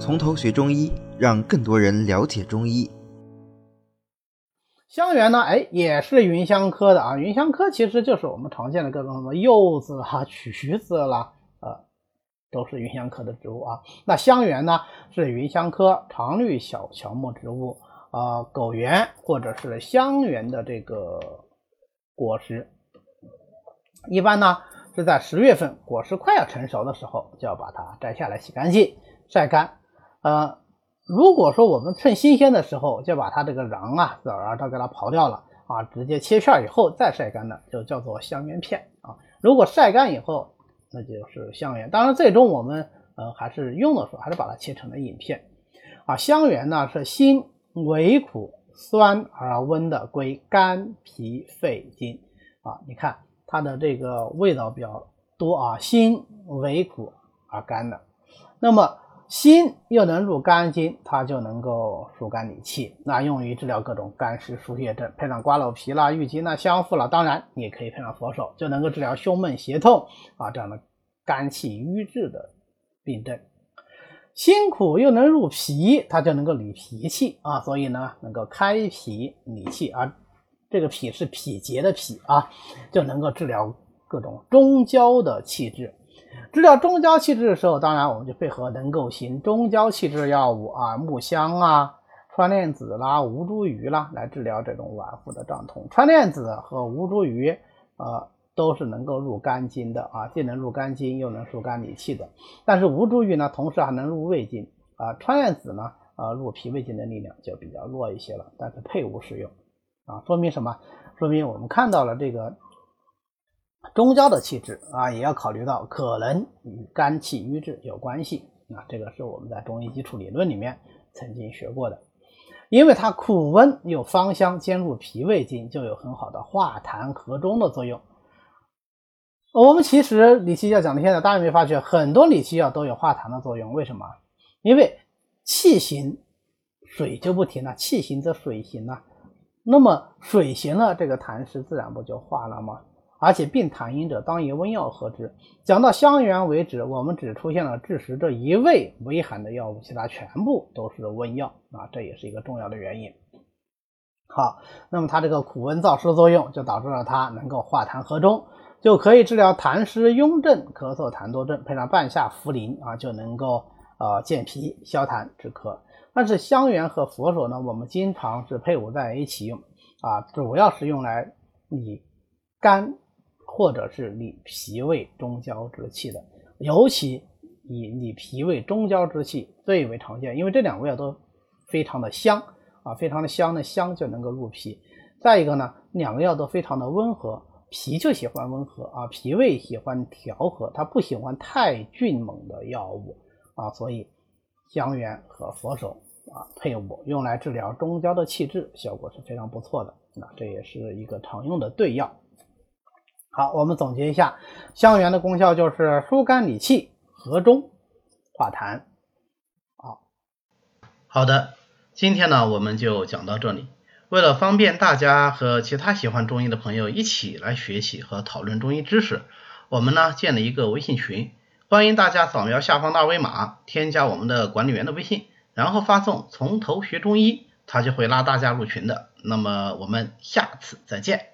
从头学中医，让更多人了解中医。香橼呢，哎，也是芸香科的啊。芸香科其实就是我们常见的各种什么柚子啦、橘子啦，呃，都是芸香科的植物啊。那香橼呢，是芸香科常绿小乔木植物啊，狗园或者是香橼的这个果实。一般呢是在十月份果实快要成熟的时候，就要把它摘下来洗干净、晒干，呃。如果说我们趁新鲜的时候就把它这个瓤啊、籽儿啊都给它刨掉了啊，直接切片以后再晒干的，就叫做香橼片啊。如果晒干以后，那就是香橼。当然，最终我们呃还是用的时候还是把它切成了饮片啊。香橼呢是辛、微苦、酸而温的，归肝、脾、肺经啊。你看它的这个味道比较多啊，辛、微苦而甘的。那么辛又能入肝经，它就能够疏肝理气，那用于治疗各种肝湿疏泄症，配上瓜蒌皮啦、郁金啦、香附啦，当然你也可以配上佛手，就能够治疗胸闷胁痛啊这样的肝气郁滞的病症。辛苦又能入脾，它就能够理脾气啊，所以呢能够开脾理气啊，这个脾是脾结的脾啊，就能够治疗各种中焦的气滞。治疗中焦气滞的时候，当然我们就配合能够行中焦气滞药物啊，木香啊、川链子啦、吴茱萸啦，来治疗这种脘腹的胀痛。川链子和吴茱萸，呃，都是能够入肝经的啊，既能入肝经，又能疏肝理气的。但是吴茱萸呢，同时还能入胃经啊，川链子呢，呃，入脾胃经的力量就比较弱一些了。但是配伍使用啊，说明什么？说明我们看到了这个。中焦的气滞啊，也要考虑到可能与肝气郁滞有关系啊，这个是我们在中医基础理论里面曾经学过的。因为它苦温又芳香，兼入脾胃经，就有很好的化痰和中的作用。我们其实理气药讲到现在，大家有没有发觉很多理气药都有化痰的作用？为什么？因为气行，水就不停了，气行则水行啊。那么水行了，这个痰湿自然不就化了吗？而且病痰饮者当以温药和之。讲到香橼为止，我们只出现了治实这一味微寒的药物，其他全部都是温药啊，这也是一个重要的原因。好，那么它这个苦温燥湿作用，就导致了它能够化痰和中，就可以治疗痰湿壅症、咳嗽痰多症，配上半夏茯苓啊，就能够呃健脾消痰止咳。但是香橼和佛手呢，我们经常是配伍在一起用啊，主要是用来以肝。或者是理脾胃中焦之气的，尤其以理脾胃中焦之气最为常见，因为这两味药都非常的香啊，非常的香的香就能够入脾。再一个呢，两个药都非常的温和，脾就喜欢温和啊，脾胃喜欢调和，它不喜欢太峻猛的药物啊，所以香橼和佛手啊配伍用来治疗中焦的气滞，效果是非常不错的。那这也是一个常用的对药。好，我们总结一下，香橼的功效就是疏肝理气、和中、化痰。好，好的，今天呢我们就讲到这里。为了方便大家和其他喜欢中医的朋友一起来学习和讨论中医知识，我们呢建了一个微信群，欢迎大家扫描下方的二维码，添加我们的管理员的微信，然后发送“从头学中医”，他就会拉大家入群的。那么我们下次再见。